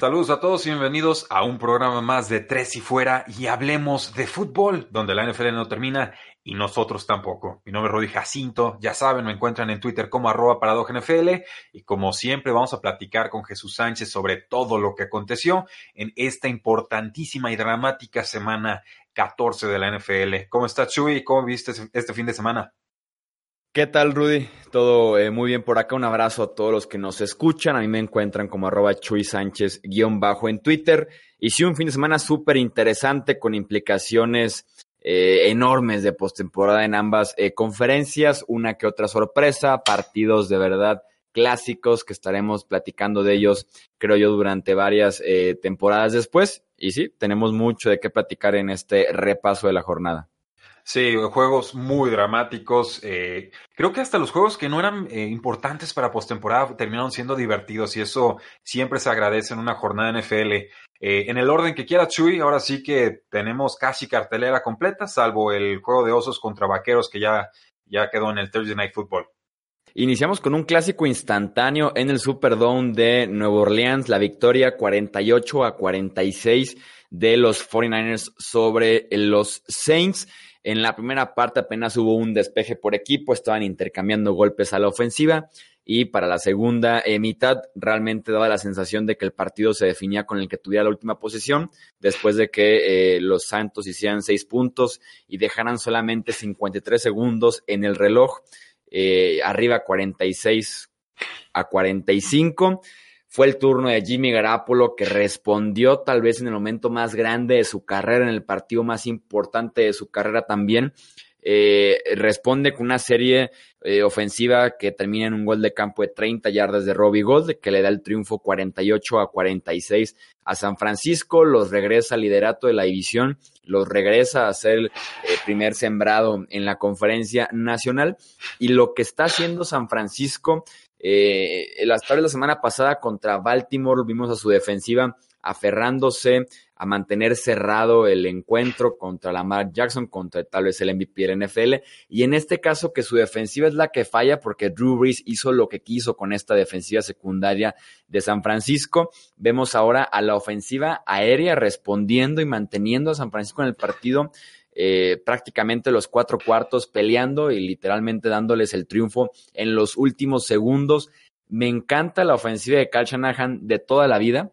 Saludos a todos y bienvenidos a un programa más de Tres y Fuera y hablemos de fútbol, donde la NFL no termina y nosotros tampoco. Mi nombre es Rudy Jacinto, ya saben, me encuentran en Twitter como arroba NFL y como siempre vamos a platicar con Jesús Sánchez sobre todo lo que aconteció en esta importantísima y dramática semana 14 de la NFL. ¿Cómo estás, Chuy? ¿Cómo viste este fin de semana? ¿Qué tal, Rudy? Todo eh, muy bien por acá. Un abrazo a todos los que nos escuchan. A mí me encuentran como arroba Chuy Sánchez guion bajo en Twitter. Y sí, un fin de semana súper interesante con implicaciones eh, enormes de postemporada en ambas eh, conferencias. Una que otra sorpresa, partidos de verdad clásicos que estaremos platicando de ellos, creo yo, durante varias temporadas después. Y sí, tenemos mucho de qué platicar en este repaso de la jornada. Sí, juegos muy dramáticos. Eh, creo que hasta los juegos que no eran eh, importantes para postemporada terminaron siendo divertidos y eso siempre se agradece en una jornada NFL. Eh, en el orden que quiera Chuy, ahora sí que tenemos casi cartelera completa, salvo el juego de osos contra vaqueros que ya, ya quedó en el Thursday Night Football. Iniciamos con un clásico instantáneo en el Superdome de Nueva Orleans, la victoria 48 a 46 de los 49ers sobre los Saints. En la primera parte apenas hubo un despeje por equipo, estaban intercambiando golpes a la ofensiva y para la segunda eh, mitad realmente daba la sensación de que el partido se definía con el que tuviera la última posición, después de que eh, los Santos hicieran seis puntos y dejaran solamente 53 segundos en el reloj, eh, arriba 46 a 45. Fue el turno de Jimmy Garapolo que respondió tal vez en el momento más grande de su carrera, en el partido más importante de su carrera también. Eh, responde con una serie eh, ofensiva que termina en un gol de campo de 30 yardas de Robbie Gold, que le da el triunfo 48 a 46 a San Francisco, los regresa al liderato de la división, los regresa a ser el eh, primer sembrado en la conferencia nacional y lo que está haciendo San Francisco eh, las de la semana pasada contra Baltimore vimos a su defensiva aferrándose a mantener cerrado el encuentro contra Lamar Jackson, contra tal vez el MVP del NFL. Y en este caso que su defensiva es la que falla porque Drew Brees hizo lo que quiso con esta defensiva secundaria de San Francisco. Vemos ahora a la ofensiva aérea respondiendo y manteniendo a San Francisco en el partido eh, prácticamente los cuatro cuartos peleando y literalmente dándoles el triunfo en los últimos segundos. Me encanta la ofensiva de Cal Shanahan de toda la vida.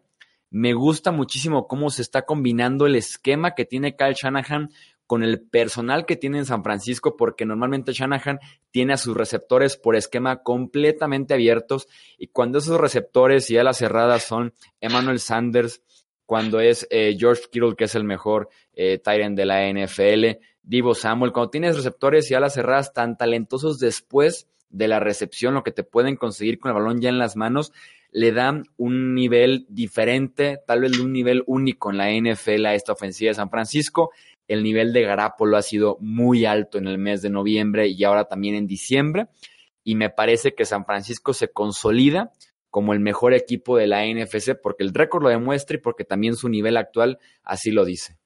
Me gusta muchísimo cómo se está combinando el esquema que tiene Cal Shanahan con el personal que tiene en San Francisco, porque normalmente Shanahan tiene a sus receptores por esquema completamente abiertos y cuando esos receptores y alas cerradas son Emmanuel Sanders, cuando es eh, George Kittle, que es el mejor eh, de la NFL, Divo Samuel, cuando tienes receptores y alas cerradas tan talentosos después de la recepción, lo que te pueden conseguir con el balón ya en las manos, le dan un nivel diferente, tal vez un nivel único en la NFL a esta ofensiva de San Francisco. El nivel de Garapolo ha sido muy alto en el mes de noviembre y ahora también en diciembre. Y me parece que San Francisco se consolida como el mejor equipo de la NFC porque el récord lo demuestra y porque también su nivel actual así lo dice.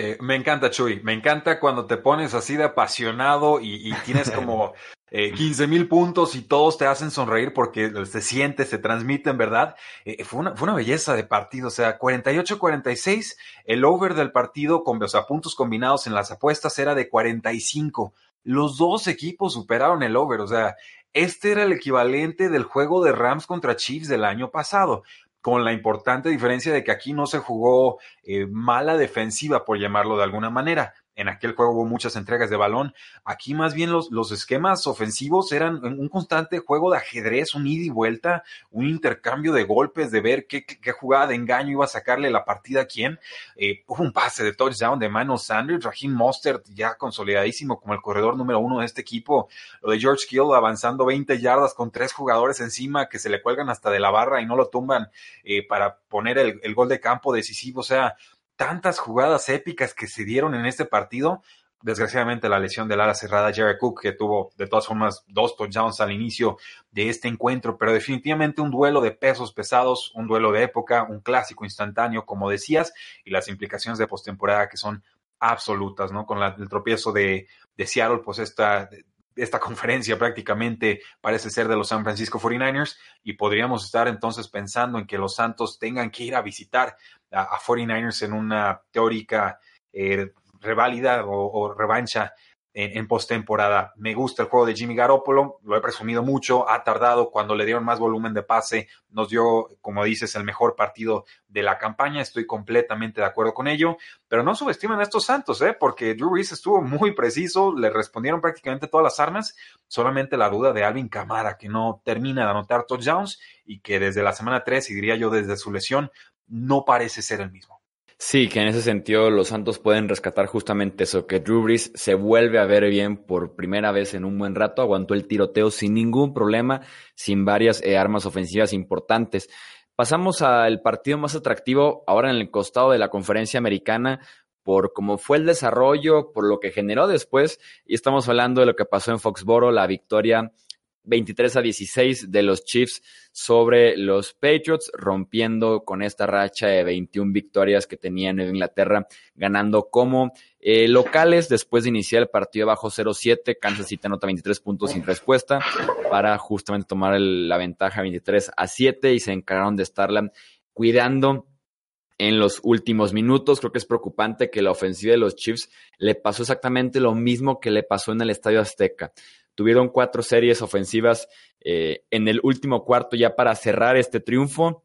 Eh, me encanta, Chuy. Me encanta cuando te pones así de apasionado y, tienes como eh, 15 mil puntos y todos te hacen sonreír porque se siente, se transmite en verdad. Eh, fue, una, fue una belleza de partido. O sea, 48-46, el over del partido con o sea, puntos combinados en las apuestas era de 45. Los dos equipos superaron el over. O sea, este era el equivalente del juego de Rams contra Chiefs del año pasado, con la importante diferencia de que aquí no se jugó eh, mala defensiva, por llamarlo de alguna manera. En aquel juego hubo muchas entregas de balón. Aquí más bien los, los esquemas ofensivos eran un constante juego de ajedrez, un ida y vuelta, un intercambio de golpes, de ver qué, qué jugada de engaño iba a sacarle la partida a quién. Eh, un pase de touchdown de Manuel Sanders, Raheem Mostert ya consolidadísimo como el corredor número uno de este equipo. Lo de George Kill avanzando 20 yardas con tres jugadores encima que se le cuelgan hasta de la barra y no lo tumban eh, para poner el, el gol de campo decisivo. O sea, tantas jugadas épicas que se dieron en este partido. Desgraciadamente la lesión del ala cerrada Jared Cook, que tuvo de todas formas dos touchdowns al inicio de este encuentro, pero definitivamente un duelo de pesos pesados, un duelo de época, un clásico instantáneo, como decías, y las implicaciones de postemporada que son absolutas, ¿no? Con el tropiezo de, de Seattle, pues esta, esta conferencia prácticamente parece ser de los San Francisco 49ers y podríamos estar entonces pensando en que los Santos tengan que ir a visitar a, 49ers en una teórica eh, reválida o, revancha en, postemporada. Me gusta el juego de Jimmy Garoppolo, lo he presumido mucho, ha tardado cuando le dieron más volumen de pase, nos dio, como dices, el mejor partido de la campaña, estoy completamente de acuerdo con ello, pero no subestimen a estos Santos, ¿eh? porque Drew Brees estuvo muy preciso, le respondieron prácticamente todas las armas, solamente la duda de Alvin Camara, que no termina de anotar touchdowns y que desde la semana 3, y diría yo desde su lesión, no parece ser el mismo. Sí, que en ese sentido los Santos pueden rescatar justamente eso, que Drew Brees se vuelve a ver bien por primera vez en un buen rato, aguantó el tiroteo sin ningún problema, sin varias eh, armas ofensivas importantes. Pasamos al partido más atractivo ahora en el costado de la conferencia americana por cómo fue el desarrollo, por lo que generó después, y estamos hablando de lo que pasó en Foxboro, la victoria 23 a 16 de los Chiefs sobre los Patriots, rompiendo con esta racha de 21 victorias que tenía Nueva Inglaterra, ganando como eh, locales después de iniciar el partido bajo 0-7. Kansas City anota 23 puntos sin respuesta para justamente tomar la ventaja 23 a 7 y se encargaron de estarla cuidando en los últimos minutos. Creo que es preocupante que la ofensiva de los Chiefs le pasó exactamente lo mismo que le pasó en el Estadio Azteca. Tuvieron cuatro series ofensivas eh, en el último cuarto ya para cerrar este triunfo.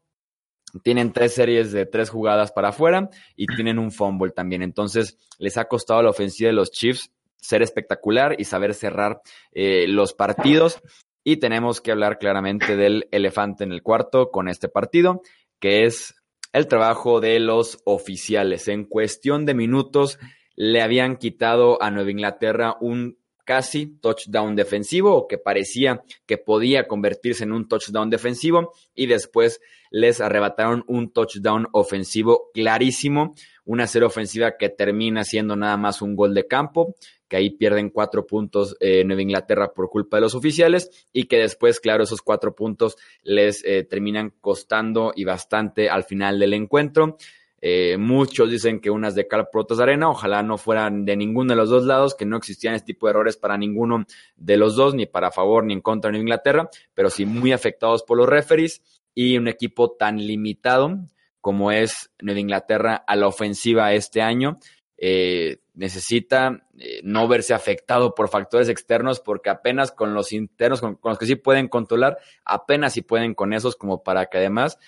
Tienen tres series de tres jugadas para afuera y tienen un fumble también. Entonces, les ha costado la ofensiva de los Chiefs ser espectacular y saber cerrar eh, los partidos. Y tenemos que hablar claramente del elefante en el cuarto con este partido, que es el trabajo de los oficiales. En cuestión de minutos, le habían quitado a Nueva Inglaterra un casi touchdown defensivo o que parecía que podía convertirse en un touchdown defensivo y después les arrebataron un touchdown ofensivo clarísimo, una serie ofensiva que termina siendo nada más un gol de campo, que ahí pierden cuatro puntos eh, Nueva Inglaterra por culpa de los oficiales y que después, claro, esos cuatro puntos les eh, terminan costando y bastante al final del encuentro. Eh, muchos dicen que unas de cal protas de arena, ojalá no fueran de ninguno de los dos lados, que no existían este tipo de errores para ninguno de los dos, ni para favor ni en contra de Inglaterra, pero sí muy afectados por los referees y un equipo tan limitado como es Nueva Inglaterra a la ofensiva este año. Eh, necesita eh, no verse afectado por factores externos porque apenas con los internos, con, los que sí pueden controlar, apenas si pueden con esos como para que además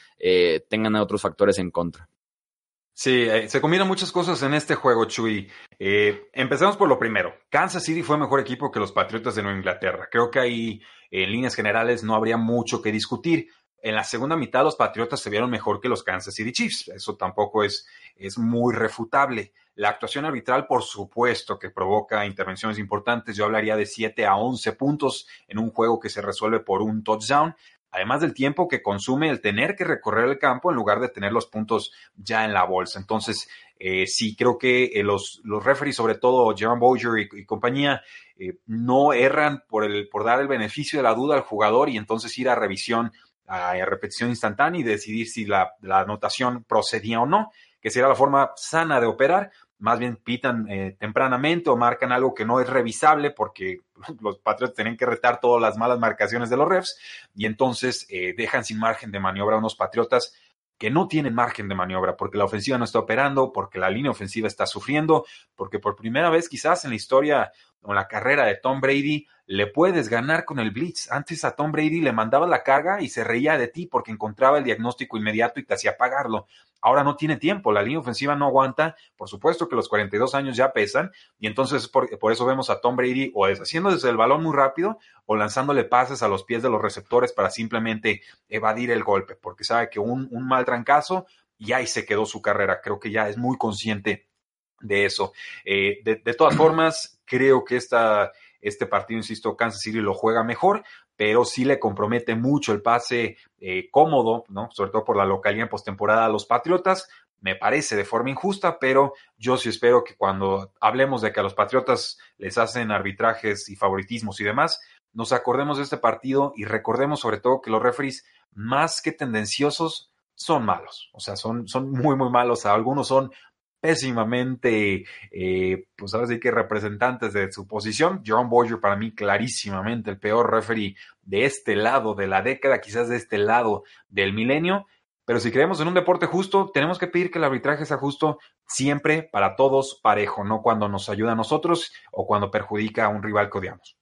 tengan otros factores en contra. Sí, eh, se combinan muchas cosas en este juego, Chuy. Eh, empecemos por lo primero. Kansas City fue mejor equipo que los Patriotas de Nueva Inglaterra. Creo que ahí, en líneas generales, no habría mucho que discutir. En la segunda mitad, los Patriotas se vieron mejor que los Kansas City Chiefs. Eso tampoco es, es muy refutable. La actuación arbitral, por supuesto, que provoca intervenciones importantes. Yo hablaría de 7 a 11 puntos en un juego que se resuelve por un touchdown además del tiempo que consume el tener que recorrer el campo en lugar de tener los puntos ya en la bolsa. Entonces, eh, sí, creo que eh, los, los referees, sobre todo Jerome Boyer y, compañía, eh, no erran por, el, por dar el beneficio de la duda al jugador y entonces ir a revisión, a, repetición instantánea y decidir si la, la anotación procedía o no, que sería la forma sana de operar, más bien pitan tempranamente o marcan algo que no es revisable porque los Patriots tienen que retar todas las malas marcaciones de los refs y entonces eh, dejan sin margen de maniobra a unos Patriotas que no tienen margen de maniobra porque la ofensiva no está operando, porque la línea ofensiva está sufriendo, porque por primera vez quizás en la historia en la carrera de Tom Brady, le puedes ganar con el blitz. Antes a Tom Brady le mandaba la carga y se reía de ti porque encontraba el diagnóstico inmediato y te hacía pagarlo. Ahora no tiene tiempo, la línea ofensiva no aguanta, por supuesto que los 42 años ya pesan y entonces por, eso vemos a Tom Brady o deshaciendo desde el balón muy rápido o lanzándole pases a los pies de los receptores para simplemente evadir el golpe, porque sabe que un, mal trancazo y ahí se quedó su carrera. Creo que ya es muy consciente de eso. Eh, de, todas formas, creo que esta, este partido, insisto, Kansas City lo juega mejor, pero sí le compromete mucho el pase eh, cómodo, ¿no? Sobre todo por la localidad en postemporada a los Patriotas. Me parece de forma injusta, pero yo sí espero que cuando hablemos de que a los Patriotas les hacen arbitrajes y favoritismos y demás, nos acordemos de este partido y recordemos sobre todo que los referees, más que tendenciosos, son malos. O sea, son, son muy, muy malos. Algunos son pésimamente, eh, pues ahora sí que representantes de su posición. Jerome Boyer para mí clarísimamente el peor referee de este lado de la década, quizás de este lado del milenio. Pero si creemos en un deporte justo, tenemos que pedir que el arbitraje sea justo siempre para todos parejo, no cuando nos ayuda a nosotros o cuando perjudica a un rival que odiamos.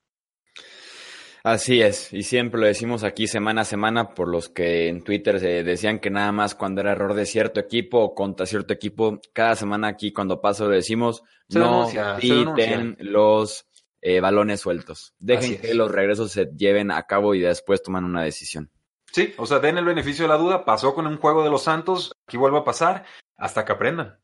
Así es, y siempre lo decimos aquí semana a semana por los que en Twitter se decían que nada más cuando era error de cierto equipo o contra cierto equipo, cada semana aquí cuando pasa lo decimos, no quiten los eh, balones sueltos. Dejen que los regresos se lleven a cabo y después toman una decisión. Sí, o sea, den el beneficio de la duda, pasó con un juego de los Santos, aquí vuelve a pasar hasta que aprendan.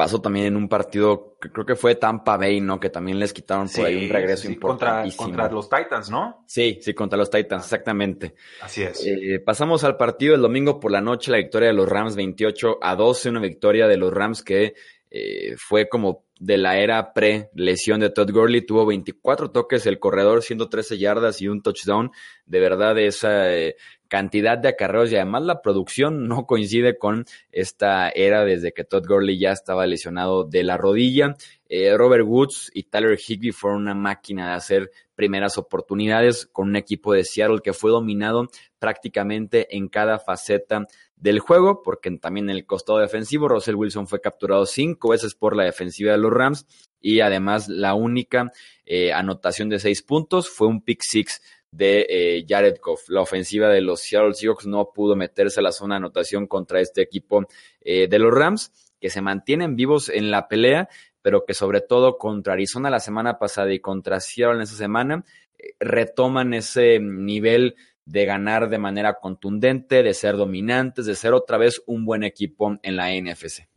Pasó también en un partido que creo que fue Tampa Bay, ¿no? Que también les quitaron por ahí un regreso sí, importantísimo. Contra, contra, los Titans, ¿no? Sí, sí, contra los Titans, exactamente. Así es. Eh, pasamos al partido el domingo por la noche, la victoria de los Rams 28 a 12, una victoria de los Rams que eh, fue como de la era pre-lesión de Todd Gurley. Tuvo 24 toques el corredor, 113 yardas y un touchdown. De verdad, esa eh, cantidad de acarreos y además la producción no coincide con esta era desde que Todd Gurley ya estaba lesionado de la rodilla. Eh, Robert Woods y Tyler Higbee fueron una máquina de hacer primeras oportunidades con un equipo de Seattle que fue dominado prácticamente en cada faceta del juego, porque también en el costado defensivo Russell Wilson fue capturado cinco veces por la defensiva de los Rams y además la única eh, anotación de seis puntos fue un pick six de eh, Jared Goff. La ofensiva de los Seattle Seahawks no pudo meterse a la zona de anotación contra este equipo eh, de los Rams, que se mantienen vivos en la pelea, pero que sobre todo contra Arizona la semana pasada y contra Seattle en esa semana, eh, retoman ese nivel de ganar de manera contundente, de ser dominantes, de ser otra vez un buen equipo en la NFC.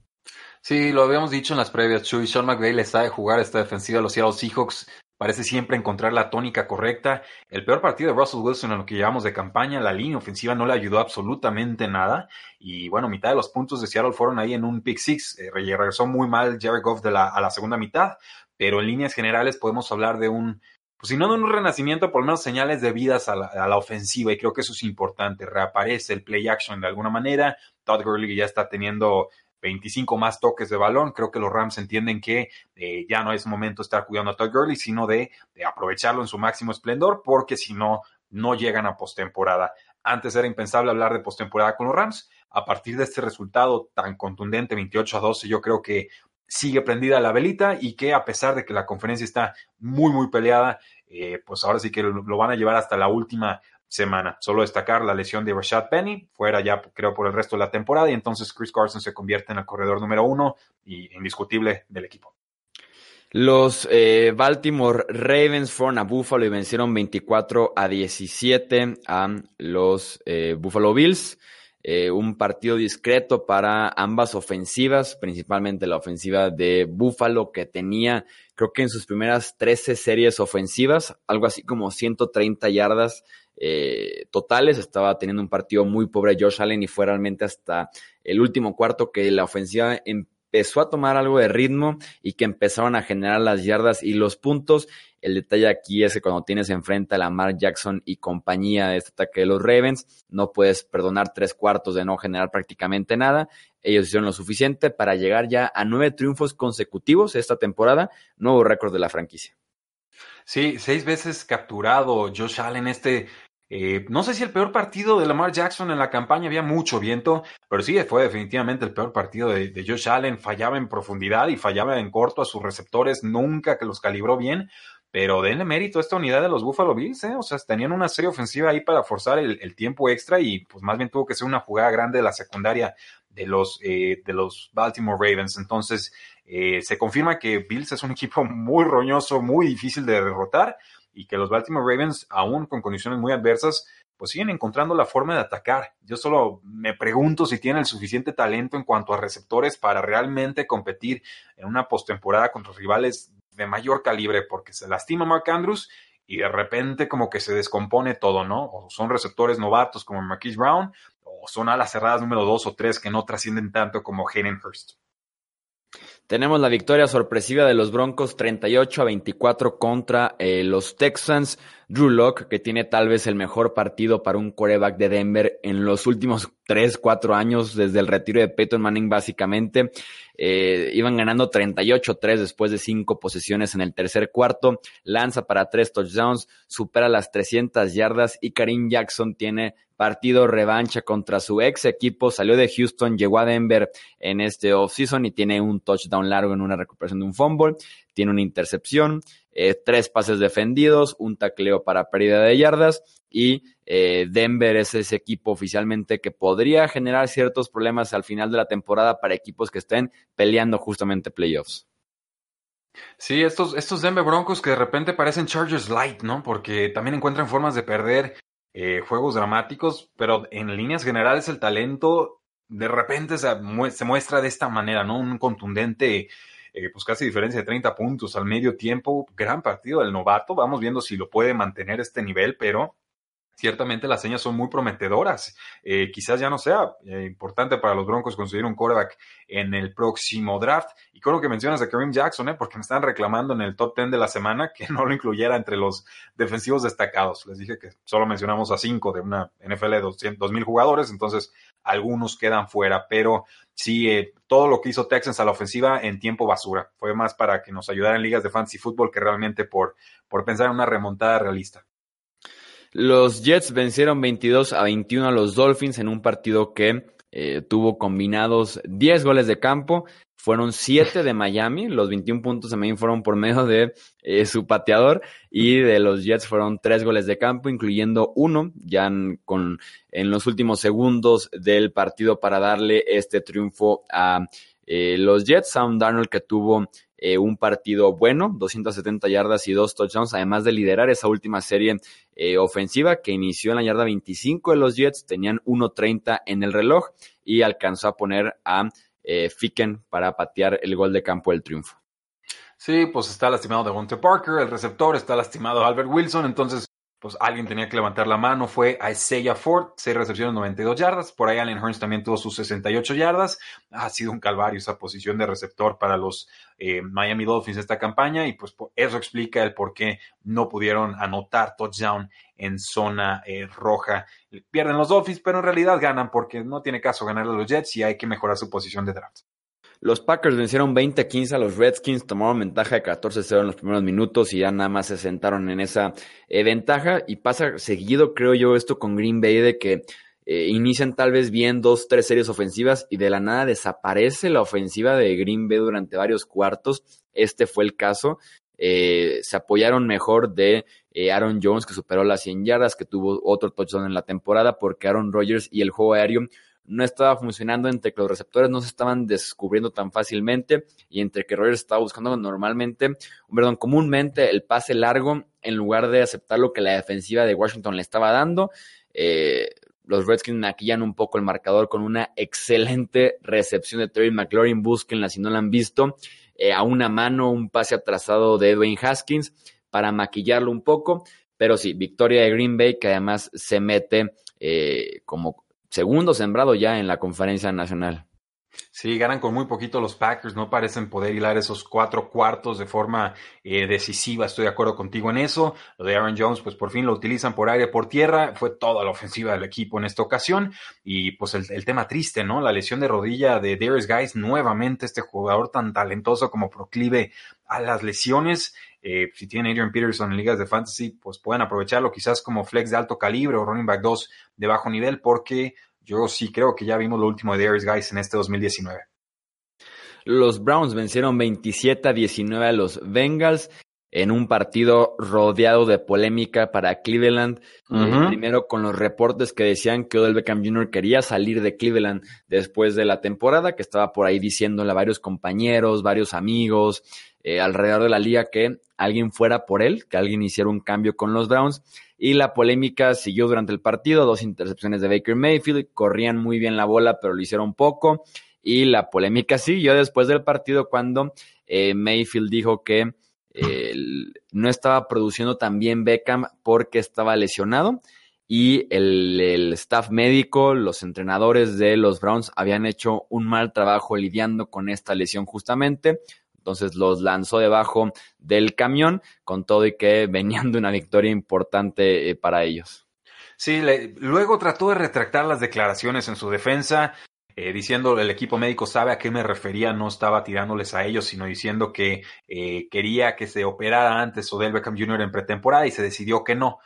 Sí, lo habíamos dicho en las previas, Chuy. Sean McVay le sabe jugar esta defensiva a los Seattle Seahawks parece siempre encontrar la tónica correcta. El peor partido de Russell Wilson en lo que llevamos de campaña, la línea ofensiva no le ayudó absolutamente nada. Y bueno, mitad de los puntos de Seattle fueron ahí en un pick six. Eh, regresó muy mal Jared Goff de la, a la segunda mitad, pero en líneas generales podemos hablar de un, pues si no de un renacimiento, por lo menos señales de vidas a la, a la, ofensiva y creo que eso es importante. Reaparece el play action de alguna manera. Todd Gurley ya está teniendo 25 más toques de balón. Creo que los Rams entienden que eh, ya no es momento de estar cuidando a Todd Gurley, sino de, aprovecharlo en su máximo esplendor, porque si no, no llegan a postemporada. Antes era impensable hablar de postemporada con los Rams. A partir de este resultado tan contundente, 28 a 12, yo creo que sigue prendida la velita y que a pesar de que la conferencia está muy, muy peleada, eh, pues ahora sí que lo van a llevar hasta la última semana. Solo destacar la lesión de Rashad Penny, fuera ya creo por el resto de la temporada, y entonces Chris Carson se convierte en el corredor número uno y indiscutible del equipo. Los eh, Baltimore Ravens fueron a Buffalo y vencieron 24 a 17 a los eh, Buffalo Bills. Eh, un partido discreto para ambas ofensivas, principalmente la ofensiva de Buffalo que tenía, creo que en sus primeras 13 series ofensivas, algo así como 130 yardas eh, totales. Estaba teniendo un partido muy pobre Josh Allen y fue realmente hasta el último cuarto que la ofensiva empezó a tomar algo de ritmo y que empezaron a generar las yardas y los puntos. El detalle aquí es que cuando tienes enfrente a Lamar Jackson y compañía de este ataque de los Ravens, no puedes perdonar tres cuartos de no generar prácticamente nada. Ellos hicieron lo suficiente para llegar ya a nueve triunfos consecutivos esta temporada, nuevo récord de la franquicia. Sí, seis veces capturado Josh Allen, este Eh, no sé si el peor partido de Lamar Jackson en la campaña, había mucho viento, pero sí fue definitivamente el peor partido de, Josh Allen. Fallaba en profundidad y fallaba en corto a sus receptores, nunca que los calibró bien. Pero denle mérito a esta unidad de los Buffalo Bills, ¿eh? O sea, tenían una serie ofensiva ahí para forzar el, tiempo extra y pues más bien tuvo que ser una jugada grande de la secundaria de los, eh, de los Baltimore Ravens. Entonces, eh, se confirma que Bills es un equipo muy roñoso, muy difícil de derrotar y que los Baltimore Ravens, aún con condiciones muy adversas, pues siguen encontrando la forma de atacar. Yo solo me pregunto si tienen el suficiente talento en cuanto a receptores para realmente competir en una postemporada contra rivales de mayor calibre porque se lastima Mark Andrews y de repente como que se descompone todo, ¿no? O son receptores novatos como Marquise Brown son alas cerradas número dos o tres que no trascienden tanto como Hayden Hurst. Tenemos la victoria sorpresiva de los Broncos 38 a 24 contra eh, los Texans. Drew Locke, que tiene tal vez el mejor partido para un quarterback de Denver en los últimos 3, 4 años, desde el retiro de Peyton Manning básicamente. Eh, iban ganando 38-3 después de 5 posesiones en el tercer cuarto. Lanza para 3 touchdowns, supera las 300 yardas y Karim Jackson tiene partido revancha contra su ex equipo. Salió de Houston, llegó a Denver en este offseason y tiene un touchdown largo en una recuperación de un fumble. Tiene una intercepción, eh, tres pases defendidos, un tacleo para pérdida de yardas y eh, Denver es ese equipo oficialmente que podría generar ciertos problemas al final de la temporada para equipos que estén peleando justamente playoffs. Sí, estos, estos Denver Broncos que de repente parecen Chargers Light, ¿no? Porque también encuentran formas de perder eh, juegos dramáticos, pero en líneas generales el talento de repente se, muestra de esta manera, ¿no? Un contundente, eh, pues casi diferencia de 30 puntos al medio tiempo, gran partido del novato, vamos viendo si lo puede mantener este nivel, pero ciertamente las señas son muy prometedoras. Eh, quizás ya no sea eh, importante para los Broncos conseguir un quarterback en el próximo draft. Y con lo que mencionas de Kareem Jackson, eh, porque me están reclamando en el top 10 de la semana que no lo incluyera entre los defensivos destacados. Les dije que solo mencionamos a cinco de una NFL de 2.000 jugadores, entonces algunos quedan fuera, pero sí, todo lo que hizo Texans a la ofensiva en tiempo basura. Fue más para que nos ayudara en ligas de fantasy fútbol que realmente por, por pensar en una remontada realista. Los Jets vencieron 22 a 21 a los Dolphins en un partido que eh, tuvo combinados 10 goles de campo. Fueron 7 de Miami, los 21 puntos también fueron por medio de eh, su pateador y de los Jets fueron 3 goles de campo, incluyendo uno ya en, con, en los últimos segundos del partido para darle este triunfo a eh, los Jets. Sam Darnold que tuvo eh, un partido bueno, 270 yardas y dos touchdowns, además de liderar esa última serie eh, ofensiva que inició en la yarda 25 de los Jets, tenían 1.30 en el reloj y alcanzó a poner a eh, Ficken para patear el gol de campo del triunfo. Sí, pues está lastimado Devontae Parker, el receptor, está lastimado Albert Wilson, entonces pues alguien tenía que levantar la mano, fue Isaiah Ford, 6 recepciones, 92 yardas, por ahí Allen Hurns también tuvo sus 68 yardas, ha sido un calvario esa posición de receptor para los eh, Miami Dolphins esta campaña y pues eso explica el por qué no pudieron anotar touchdown en zona eh, roja. Pierden los Dolphins, pero en realidad ganan porque no tiene caso ganar a los Jets y hay que mejorar su posición de draft. Los Packers vencieron 20-15 a los Redskins, tomaron ventaja de 14-0 en los primeros minutos y ya nada más se sentaron en esa eh, ventaja. Y pasa seguido, creo yo, esto con Green Bay de que eh, inician tal vez bien dos, tres series ofensivas y de la nada desaparece la ofensiva de Green Bay durante varios cuartos. Este fue el caso. Eh, se apoyaron mejor de Aaron Jones, que superó las 100 yardas, que tuvo otro touchdown en la temporada, porque Aaron Rodgers y el juego aéreo no estaba funcionando, entre que los receptores no se estaban descubriendo tan fácilmente y entre que Rogers estaba buscando normalmente, perdón, comúnmente el pase largo en lugar de aceptar lo que la defensiva de Washington le estaba dando. Eh, los Redskins maquillan un poco el marcador con una excelente recepción de Terry McLaurin. Búsquenla si no la han visto. Eh, a una mano, un pase atrasado de Edwin Haskins para maquillarlo un poco. Pero sí, victoria de Green Bay que además se mete eh, como segundo sembrado ya en la conferencia nacional. Sí, ganan con muy poquito los Packers, no parecen poder hilar esos cuatro cuartos de forma eh, decisiva, estoy de acuerdo contigo en eso. Lo de Aaron Jones, pues por fin lo utilizan por aire, por tierra, fue toda la ofensiva del equipo en esta ocasión. Y pues el, tema triste, ¿no? La lesión de rodilla de Darius Guys, nuevamente este jugador tan talentoso como proclive a las lesiones. Eh, si tienen Adrian Peterson en ligas de fantasy, pues pueden aprovecharlo quizás como flex de alto calibre o running back 2 de bajo nivel, porque yo sí creo que ya vimos lo último de Darius Guys en este 2019. Los Browns vencieron 27 a 19 a los Bengals en un partido rodeado de polémica para Cleveland. Eh, primero con los reportes que decían que Odell Beckham Jr. quería salir de Cleveland después de la temporada, que estaba por ahí diciéndole a varios compañeros, varios amigos eh, alrededor de la liga que alguien fuera por él, que alguien hiciera un cambio con los Browns. Y la polémica siguió durante el partido, dos intercepciones de Baker Mayfield, corrían muy bien la bola, pero lo hicieron poco. Y la polémica siguió después del partido cuando eh, Mayfield dijo que no estaba produciendo tan bien Beckham porque estaba lesionado y el, staff médico, los entrenadores de los Browns habían hecho un mal trabajo lidiando con esta lesión justamente. Entonces los lanzó debajo del camión con todo y que venían de una victoria importante eh, para ellos. Sí, luego trató de retractar las declaraciones en su defensa, eh, diciendo el equipo médico sabe a qué me refería, no estaba tirándoles a ellos, sino diciendo que eh, quería que se operara antes Odell Beckham Jr. en pretemporada y se decidió que no.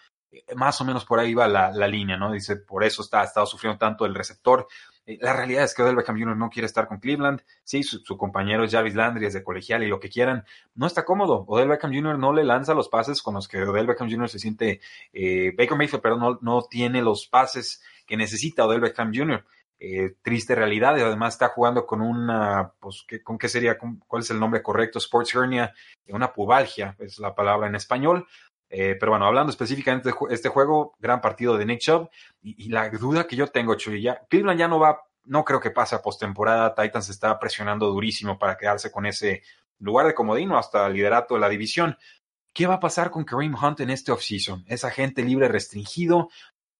Más o menos por ahí va la, línea, ¿no? Dice, por eso está, ha estado sufriendo tanto el receptor. La realidad es que Odell Beckham Jr. no quiere estar con Cleveland. Sí, su, compañero es Jarvis Landry, es de colegial y lo que quieran. No está cómodo. Odell Beckham Jr. no le lanza los pases con los que Odell Beckham Jr. se siente, Baker Mayfield, pero no, no tiene los pases que necesita Odell Beckham Jr. Eh, triste realidad además está jugando con una, pues, ¿con qué sería? ¿Cuál es el nombre correcto? Sports hernia, una pubalgia es la palabra en español. Eh, pero bueno, hablando específicamente de este juego, gran partido de Nick Chubb y, la duda que yo tengo, Chuy, ya, Cleveland ya no va, no creo que pase a postemporada, Titans está presionando durísimo para quedarse con ese lugar de comodino hasta el liderato de la división. ¿Qué va a pasar con Kareem Hunt en este offseason? ¿Es agente libre restringido?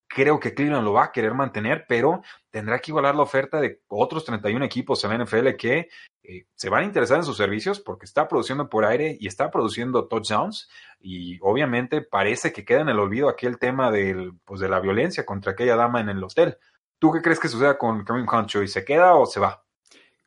Creo que Cleveland lo va a querer mantener, pero tendrá que igualar la oferta de otros 31 equipos en la NFL que eh, se van a interesar en sus servicios porque está produciendo por aire y está produciendo touchdowns y obviamente parece que queda en el olvido aquel tema del, pues, de la violencia contra aquella dama en el hotel. ¿Tú qué crees que suceda con Kareem Hunt se queda o se va?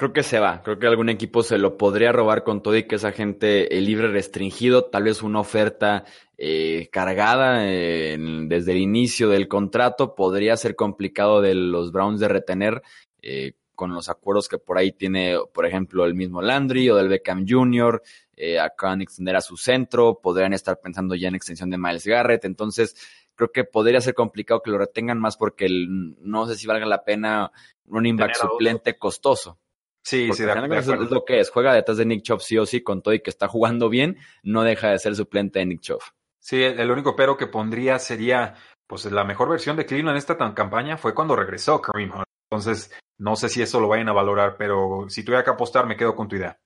Creo que se va. Creo que algún equipo se lo podría robar con todo y que esa gente el libre restringido, tal vez una oferta eh, cargada desde el inicio del contrato, podría ser complicado de los Browns de retener eh, con los acuerdos que por ahí tiene, por ejemplo, el mismo Landry o del Beckham Jr., eh, acaban de extender a su centro, podrían estar pensando ya en extensión de Miles Garrett, entonces creo que podría ser complicado que lo retengan más porque no sé si valga la pena running back suplente costoso. Sí, sí, es lo que es. Juega detrás de Nick Chubb sí o sí, con todo y que está jugando bien, no deja de ser suplente de Nick Chubb. Sí, el único pero que pondría sería, pues la mejor versión de Cleveland en esta campaña fue cuando regresó Kareem Hunt. Entonces, no sé si eso lo vayan a valorar, pero si tuviera que apostar, me quedo con tu idea.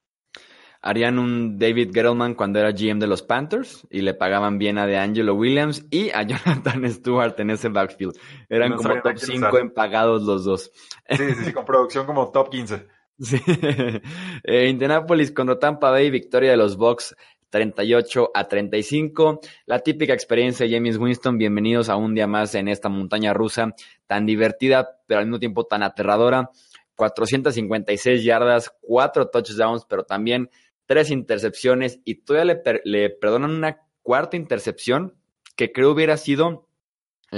Harían un David Gettleman cuando era GM de los Panthers y le pagaban bien a DeAngelo Williams y a Jonathan Stewart en ese backfield. Eran como top 5 en pagados los dos. Sí, sí, sí, con producción como top 15. Sí. eh, Indianapolis contra Tampa Bay, victoria de los Bucks 38 a 35. La típica experiencia de James Winston. Bienvenidos a un día más en esta montaña rusa tan divertida, pero al mismo tiempo tan aterradora. 456 yardas, 4 touchdowns, pero también 3 intercepciones y todavía le, le perdonan una cuarta intercepción que creo hubiera sido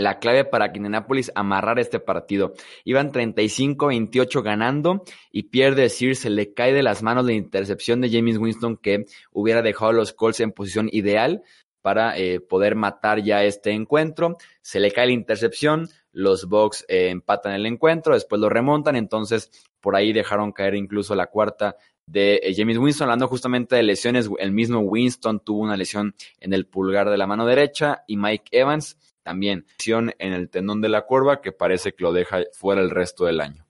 la clave para que Indianapolis amarrara este partido. Iban 35-28 ganando y pierde decir, se le cae de las manos la intercepción de James Winston que hubiera dejado a los Colts en posición ideal para eh, poder matar ya este encuentro. Se le cae la intercepción, los Bucks eh, empatan el encuentro, después lo remontan, entonces por ahí dejaron caer incluso la cuarta de eh, James Winston, hablando justamente de lesiones, el mismo Winston tuvo una lesión en el pulgar de la mano derecha y Mike Evans también en el tendón de la curva que parece que lo deja fuera el resto del año.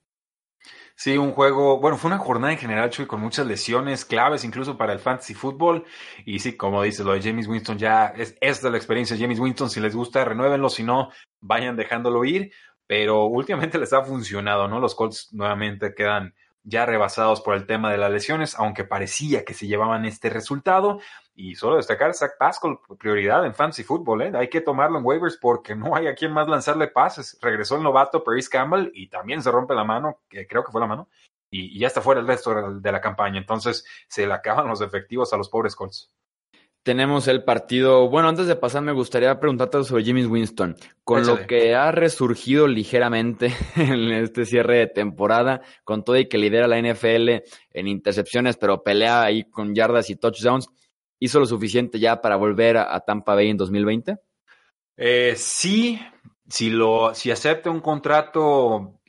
Sí, un juego, bueno, fue una jornada en general, Chuy, con muchas lesiones claves, incluso para el fantasy fútbol. Y sí, como dices, lo de James Winston ya es esta la experiencia de James Winston. Si les gusta, renuévenlo, si no, vayan dejándolo ir. Pero últimamente les ha funcionado, ¿no? Los Colts nuevamente quedan ya rebasados por el tema de las lesiones, aunque parecía que se llevaban este resultado. Y solo destacar Zach Pascal, prioridad en fantasy fútbol, ¿eh? hay que tomarlo en waivers porque no hay a quien más lanzarle pases. Regresó el novato Paris Campbell y también se rompe la mano, que creo que fue la mano, y, ya está fuera el resto de la campaña. Entonces se le acaban los efectivos a los pobres Colts. tenemos el partido. Bueno, antes de pasar, me gustaría preguntarte sobre Jimmy Winston. Con lo que ha resurgido ligeramente en este cierre de temporada, con todo y que lidera la NFL en intercepciones, pero pelea ahí con yardas y touchdowns, ¿hizo lo suficiente ya para volver a, Tampa Bay en 2020? Eh, sí, si, lo, si acepta un contrato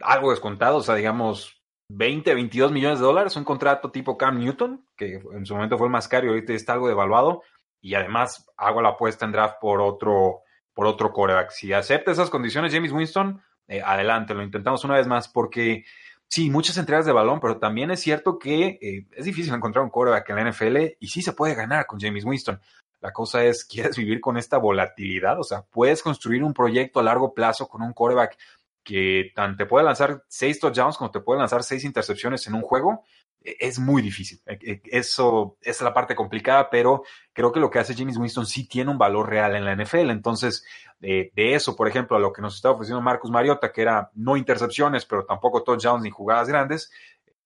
algo descontado, o sea, digamos 20, 22 millones de dólares, un contrato tipo Cam Newton, que en su momento fue el más caro y ahorita está algo devaluado, y además hago la apuesta en draft por otro, por otro coreback. Si acepta esas condiciones, James Winston, eh, adelante, lo intentamos una vez más, porque sí, muchas entregas de balón, pero también es cierto que eh, es difícil encontrar un coreback en la NFL y sí se puede ganar con James Winston. La cosa es, ¿quieres vivir con esta volatilidad? O sea, puedes construir un proyecto a largo plazo con un coreback que tan te puede lanzar seis touchdowns como te puede lanzar seis intercepciones en un juego, es muy difícil. E, e, eso es la parte complicada, pero creo que lo que hace James Winston sí tiene un valor real en la NFL. Entonces, de, eso, por ejemplo, a lo que nos está ofreciendo Marcus Mariota, que era no intercepciones, pero tampoco touchdowns ni jugadas grandes,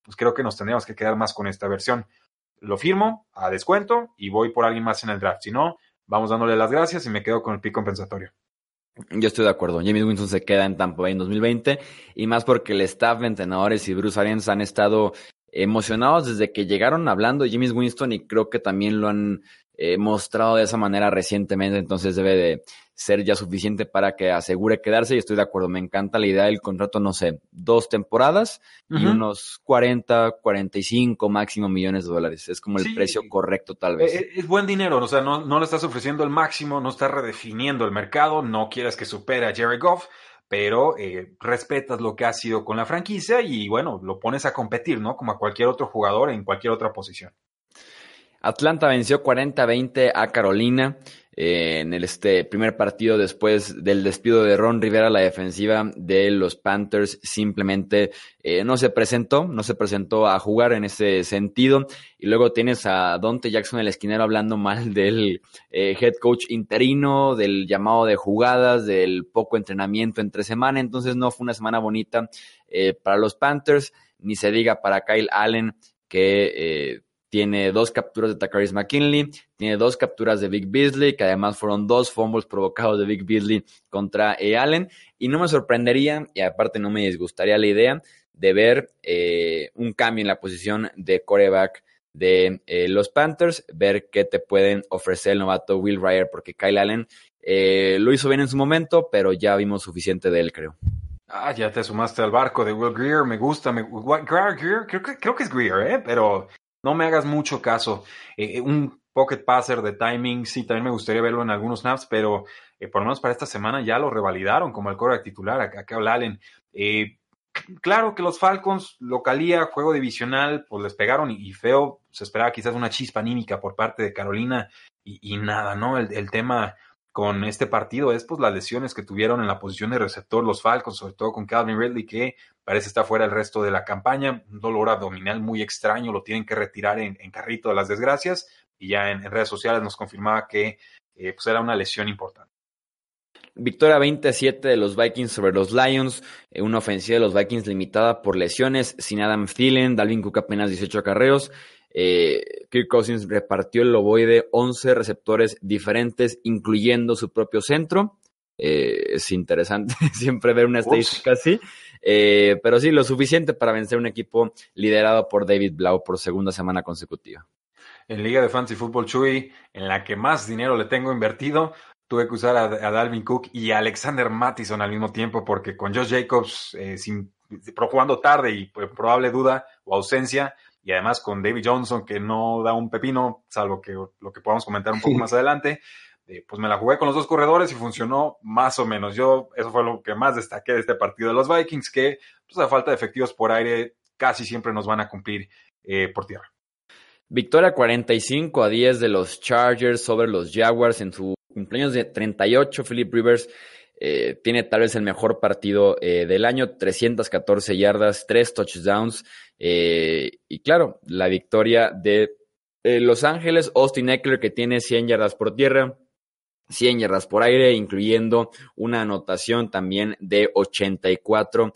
pues creo que nos tendríamos que quedar más con esta versión. Lo firmo a descuento y voy por alguien más en el draft. Si no, vamos dándole las gracias y me quedo con el pick compensatorio. Yo estoy de acuerdo. James Winston se queda en Tampa Bay en 2020 y más porque el staff de entrenadores y Bruce Arians han estado emocionados desde que llegaron hablando de James Winston y creo que también lo han eh, mostrado de esa manera recientemente, entonces debe de ser ya suficiente para que asegure quedarse y estoy de acuerdo, me encanta la idea del contrato, no sé, dos temporadas y unos 40, 45 máximo millones de dólares, es como el precio correcto tal vez. Es, es, buen dinero, o sea, no, no le estás ofreciendo el máximo, no estás redefiniendo el mercado, no quieres que supere a Jerry Goff, pero eh, respetas lo que ha sido con la franquicia y bueno, lo pones a competir, ¿no? Como a cualquier otro jugador en cualquier otra posición. Atlanta venció 40-20 a Carolina eh, en el este primer partido después del despido de Ron Rivera, la defensiva de los Panthers simplemente eh, no se presentó, no se presentó a jugar en ese sentido. Y luego tienes a Dante Jackson, el esquinero, hablando mal del eh, head coach interino, del llamado de jugadas, del poco entrenamiento entre semana. Entonces no fue una semana bonita para los Panthers, ni se diga para Kyle Allen, que tiene dos capturas de Takaris McKinley, tiene dos capturas de Big Beasley, que además fueron dos fumbles provocados de Big Beasley contra E. Allen. Y no me sorprendería, y aparte no me disgustaría la idea, de ver eh, un cambio en la posición de coreback de eh, los Panthers, ver qué te pueden ofrecer el novato Will Ryer, porque Kyle Allen eh, lo hizo bien en su momento, pero ya vimos suficiente de él, creo. Ah, ya te sumaste al barco de Will Greer, me gusta. Me, Greer, creo, creo, que es Greer, ¿eh? pero no me hagas mucho caso. Eh, eh, un pocket passer de timing, sí, también me gustaría verlo en algunos snaps, pero eh, por lo menos para esta semana ya lo revalidaron como el core titular, acá, acá Allen. claro que los Falcons, localía, juego divisional, pues les pegaron y, feo, se esperaba quizás una chispa anímica por parte de Carolina y, nada, ¿no? El, tema con este partido es pues las lesiones que tuvieron en la posición de receptor los Falcons, sobre todo con Calvin Ridley, que parece estar fuera el resto de la campaña, un dolor abdominal muy extraño, lo tienen que retirar en, carrito de las desgracias, y ya en, redes sociales nos confirmaba que eh, pues era una lesión importante. Victoria 27 de los Vikings sobre los Lions, eh, una ofensiva de los Vikings limitada por lesiones, sin Adam Thielen, Dalvin Cook apenas 18 acarreos, eh, Kirk Cousins repartió el loboide 11 receptores diferentes, incluyendo su propio centro. Eh, es interesante siempre ver una estadística así. Eh, pero sí, lo suficiente para vencer un equipo liderado por David Blau por segunda semana consecutiva. En Liga de Fantasy Football Chuy, en la que más dinero le tengo invertido, tuve que usar a, Dalvin Cook y a Alexander Mattison al mismo tiempo, porque con Josh Jacobs sin, jugando tarde y por probable duda o ausencia, y además con David Johnson, que no da un pepino, salvo que lo que podamos comentar un poco más adelante, eh, pues me la jugué con los dos corredores y funcionó más o menos. Yo, eso fue lo que más destaqué de este partido de los Vikings, que pues, a falta de efectivos por aire casi siempre nos van a cumplir eh, por tierra. Victoria 45 a 10 de los Chargers sobre los Jaguars en su cumpleaños de 38. Philip Rivers eh, tiene tal vez el mejor partido eh, del año, 314 yardas, 3 touchdowns. Eh, y claro, la victoria de Los Ángeles, Austin Eckler, que tiene 100 yardas por tierra, 100 yardas por aire, incluyendo una anotación también de 84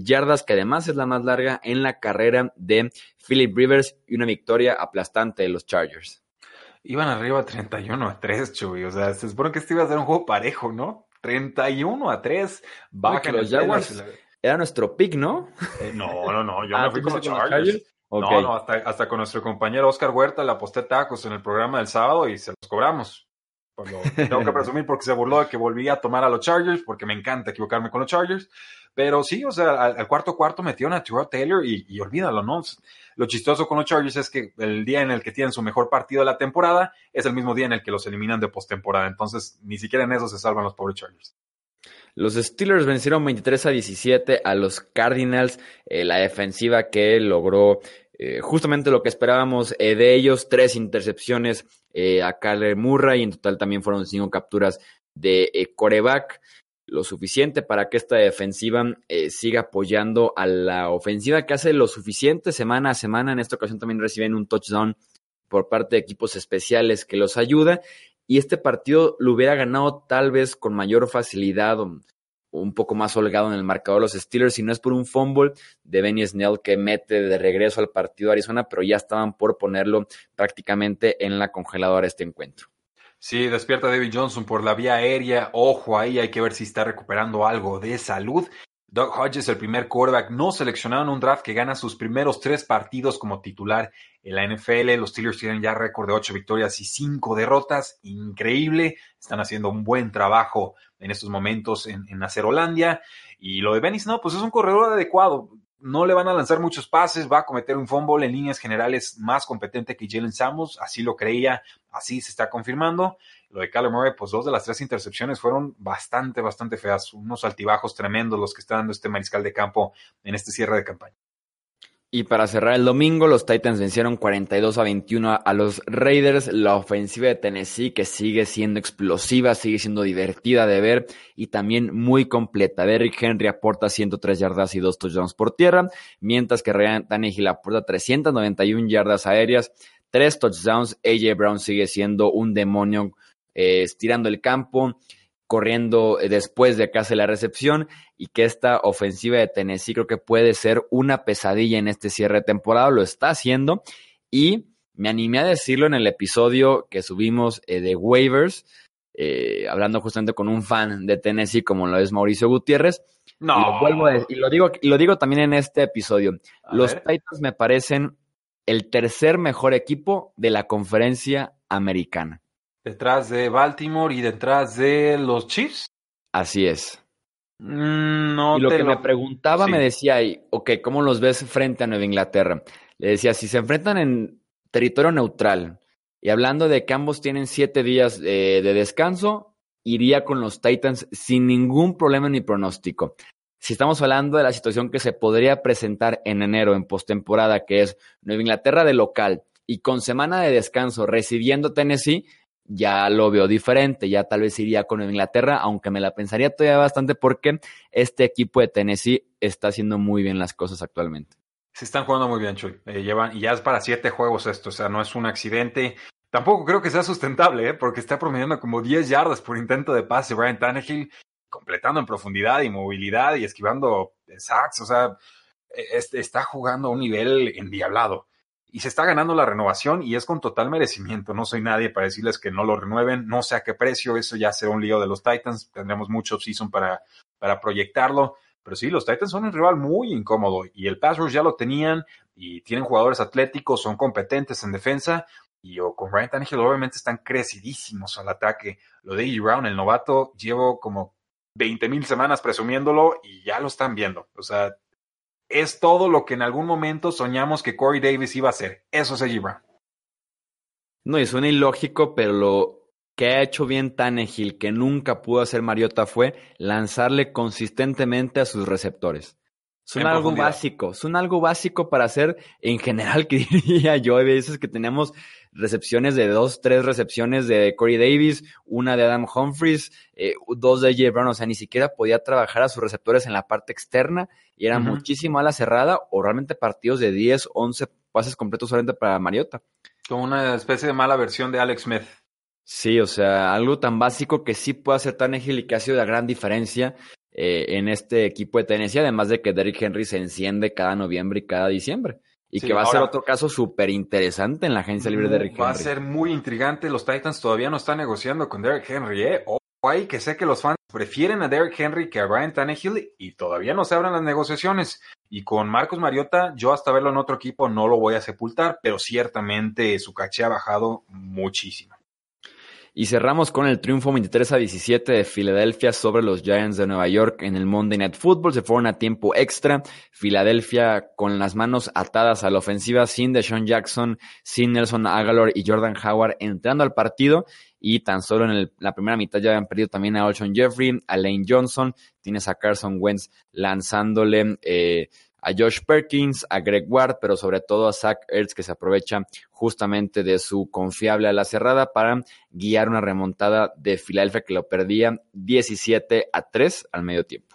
yardas, que además es la más larga en la carrera de Philip Rivers y una victoria aplastante de los Chargers. Iban arriba 31 a 3, Chuy. O sea, se supone que este iba a ser un juego parejo, ¿no? 31 a 3. Baja los Jaguars. Era nuestro pick, ¿no? Eh, no, no, no. Yo ah, me fui con los Chargers. No, no, hasta, hasta, con nuestro compañero Oscar Huerta le aposté tacos en el programa del sábado y se los cobramos. Tengo que presumir porque se burló de que volví a tomar a los Chargers, porque me encanta equivocarme con los Chargers. Pero sí, o sea, al, cuarto cuarto metieron a Tyrod Taylor y, y, olvídalo, ¿no? Lo chistoso con los Chargers es que el día en el que tienen su mejor partido de la temporada es el mismo día en el que los eliminan de postemporada. Entonces, ni siquiera en eso se salvan los pobres Chargers. Los Steelers vencieron 23 a 17 a los Cardinals. Eh, la defensiva que logró eh, justamente lo que esperábamos eh, de ellos, tres intercepciones a Kyler Murray y en total también fueron cinco capturas de coreback lo suficiente para que esta defensiva eh, siga apoyando a la ofensiva que hace lo suficiente semana a semana. En esta ocasión también reciben un touchdown por parte de equipos especiales que los ayuda. Y este partido lo hubiera ganado tal vez con mayor facilidad un poco más holgado en el marcador los Steelers, si no es por un fumble de Benny Snell que mete de regreso al partido de Arizona, pero ya estaban por ponerlo prácticamente en la congeladora este encuentro. Sí, despierta David Johnson por la vía aérea. Ojo ahí, hay que ver si está recuperando algo de salud. Doug Hodges, el primer quarterback no seleccionado en un draft que gana sus primeros tres partidos como titular en la NFL. Los Steelers tienen ya récord de ocho victorias y cinco derrotas. Increíble. Están haciendo un buen trabajo en estos momentos en, en Holandia. Y lo de Bennis, no, pues es un corredor adecuado no le van a lanzar muchos pases, va a cometer un fumble en líneas generales más competente que Jalen Samuels, así lo creía, así se está confirmando. Lo de Kyler Murray, pues dos de las tres intercepciones fueron bastante, bastante feas, unos altibajos tremendos los que está dando este mariscal de campo en este cierre de campaña. Y para cerrar el domingo, los Titans vencieron 42 a 21 a los Raiders. La ofensiva de Tennessee que sigue siendo explosiva, sigue siendo divertida de ver y también muy completa. Derrick Henry aporta 103 yardas y 2 touchdowns por tierra, mientras que Ryan Tannehill aporta 391 yardas aéreas, 3 touchdowns. AJ Brown sigue siendo un demonio eh, estirando el campo corriendo eh, después de que hace la recepción y que esta ofensiva de Tennessee creo que puede ser una pesadilla en este cierre de temporada, lo está haciendo y me animé a decirlo en el episodio que subimos eh, de waivers, eh, hablando justamente con un fan de Tennessee como lo es Mauricio Gutiérrez. No. Y lo, vuelvo y lo digo, y lo digo también en este episodio. Los Titans me parecen el tercer mejor equipo de la conferencia americana detrás de Baltimore y detrás de los Chiefs. Así es. Mm, no y lo que me preguntaba me decía, ok, ¿cómo los ves frente a Nueva Inglaterra? Le decía, si se enfrentan en territorio neutral y hablando de que ambos tienen siete días de descanso, iría con los Titans sin ningún problema ni pronóstico. Si estamos hablando de la situación que se podría presentar en enero en postemporada, que es Nueva Inglaterra de local y con semana de descanso recibiendo Tennessee, ya lo veo diferente, ya tal vez iría con Inglaterra, aunque me la pensaría todavía bastante porque este equipo de Tennessee está haciendo muy bien las cosas actualmente. Se están jugando muy bien, Chuy. Eh, llevan, y ya es para siete juegos esto, o sea, no es un accidente. Tampoco creo que sea sustentable, ¿eh? porque está promediando como 10 yardas por intento de pase Brian Tannehill, completando en profundidad y movilidad y esquivando sacks, o sea, e, está jugando a un nivel endiablado y se está ganando la renovación y es con total merecimiento. No soy nadie para decirles que no lo renueven, no sé a qué precio, eso ya será un lío de los Titans, tendremos mucho season para, para proyectarlo. Pero sí, los Titans son un rival muy incómodo y el pass ya lo tenían y tienen jugadores atléticos, son competentes en defensa y con Ryan Tannehill obviamente están crecidísimos al ataque. Lo de E. Brown, el novato, llevo como 20 mil semanas presumiéndolo y ya lo están viendo. O sea, es todo lo que en algún momento soñamos que Corey Davis iba a hacer. Eso es allí, Brown. No, y suena ilógico, pero lo que ha hecho bien Tannehill, que nunca pudo hacer Mariota, fue lanzarle consistentemente a sus receptores. Son algo básico, son algo básico para hacer en general, que diría yo. Hay veces que tenemos recepciones de dos, tres recepciones de Corey Davis, una de Adam Humphries, eh, dos de J. Brown, o sea, ni siquiera podía trabajar a sus receptores en la parte externa y era muchísimo a la cerrada o realmente partidos de 10, 11 pases completos solamente para Mariota. Como una especie de mala versión de Alex Smith. Sí, o sea, algo tan básico que sí puede hacer tan y que ha sido la gran diferencia eh, en este equipo de Tennessee, además de que Derrick Henry se enciende cada noviembre y cada diciembre. y que va a ser otro caso súper interesante en la agencia libre de Rick Henry. Va a ser muy intrigante. Los Titans todavía no están negociando con Derrick Henry, ¿eh? Hay que sé que los fans prefieren a Derrick Henry que a Brian Tannehill y todavía no se abren las negociaciones. Y con Marcos Mariota, yo hasta verlo en otro equipo no lo voy a sepultar, pero ciertamente su caché ha bajado muchísimo. Y cerramos con el triunfo 23 a 17 de Filadelfia sobre los Giants de Nueva York en el Monday Night Football. Se fueron a tiempo extra. Filadelfia con las manos atadas a la ofensiva sin Deshaun Jackson, sin Nelson Aguilar y Jordan Howard entrando al partido. Y tan solo en la primera mitad ya habían perdido también a Olson Jeffrey, a Lane Johnson. Tienes a Carson Wentz lanzándole eh, a Josh Perkins, a Greg Ward, pero sobre todo a Zach Ertz, que se aprovecha justamente de su confiable a la cerrada para guiar una remontada de Filadelfia que lo perdía 17 a 3 al medio tiempo.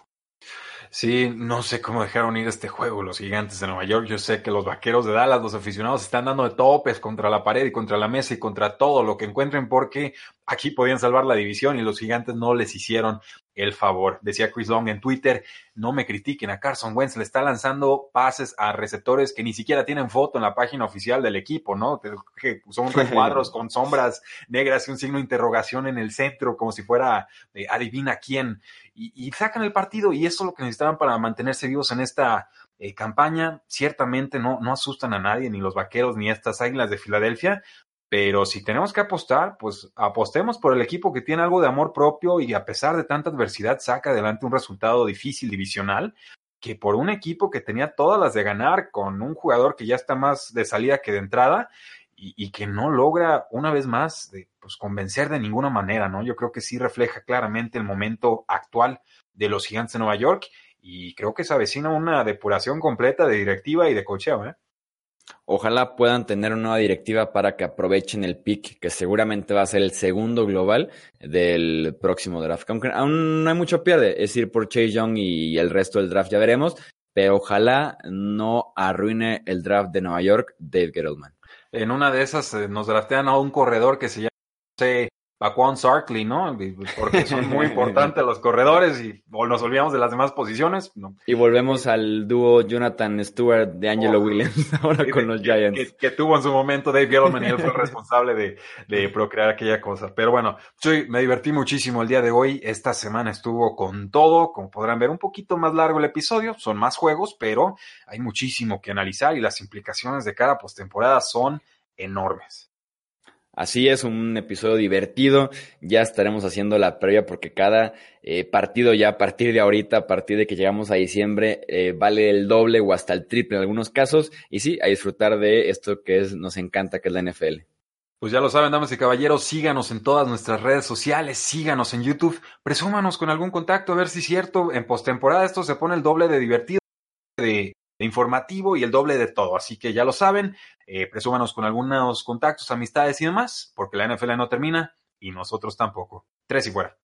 Sí, no sé cómo dejaron ir este juego los gigantes de Nueva York. Yo sé que los vaqueros de Dallas, los aficionados, están dando de topes contra la pared y contra la mesa y contra todo lo que encuentren porque aquí podían salvar la división y los gigantes no les hicieron el favor. Decía Chris Long en Twitter, no me critiquen a Carson Wentz, le está lanzando pases a receptores que ni siquiera tienen foto en la página oficial del equipo, ¿no? Que son cuadros con sombras negras y un signo de interrogación en el centro, como si fuera eh, adivina quién. Y, sacan el partido y eso es lo que necesitaban para mantenerse vivos en esta eh, campaña. Ciertamente no, no asustan a nadie, ni los vaqueros, ni estas águilas de Filadelfia, pero si tenemos que apostar, pues apostemos por el equipo que tiene algo de amor propio y a pesar de tanta adversidad saca adelante un resultado difícil divisional que por un equipo que tenía todas las de ganar con un jugador que ya está más de salida que de entrada y, que no logra una vez más pues, convencer de ninguna manera, ¿no? Yo creo que sí refleja claramente el momento actual de los gigantes de Nueva York y creo que se avecina una depuración completa de directiva y de cocheo, ¿eh? Ojalá puedan tener una nueva directiva para que aprovechen el pick, que seguramente va a ser el segundo global del próximo draft. Aunque aún no hay mucho pierde, es ir por Chase Young y el resto del draft ya veremos, pero ojalá no arruine el draft de Nueva York Dave Gettleman. En una de esas eh, nos draftean a un corredor que se llama Paquan Sarkley, ¿no? Porque son muy importantes los corredores y o nos olvidamos de las demás posiciones. Y volvemos al dúo Jonathan Stewart de Angelo oh. Williams ahora con los Giants. Que, tuvo en su momento Dave Gettleman y él fue responsable de, de, procrear aquella cosa. Pero bueno, soy, me divertí muchísimo el día de hoy. Esta semana estuvo con todo. Como podrán ver, un poquito más largo el episodio. Son más juegos, pero hay muchísimo que analizar y las implicaciones de cada postemporada son enormes. Así es, un episodio divertido. Ya estaremos haciendo la previa porque cada eh, partido ya a partir de ahorita, a partir de que llegamos a diciembre, eh, vale el doble o hasta el triple en algunos casos. Y sí, a disfrutar de esto que es, nos encanta, que es la NFL. Pues ya lo saben, damas y caballeros, síganos en todas nuestras redes sociales, síganos en YouTube, presúmanos con algún contacto, a ver si es cierto, en postemporada esto se pone el doble de divertido, de informativo y el doble de todo. Así que ya lo saben, eh, presúmanos con algunos contactos, amistades y demás, porque la NFL no termina y nosotros tampoco. Tres y fuera.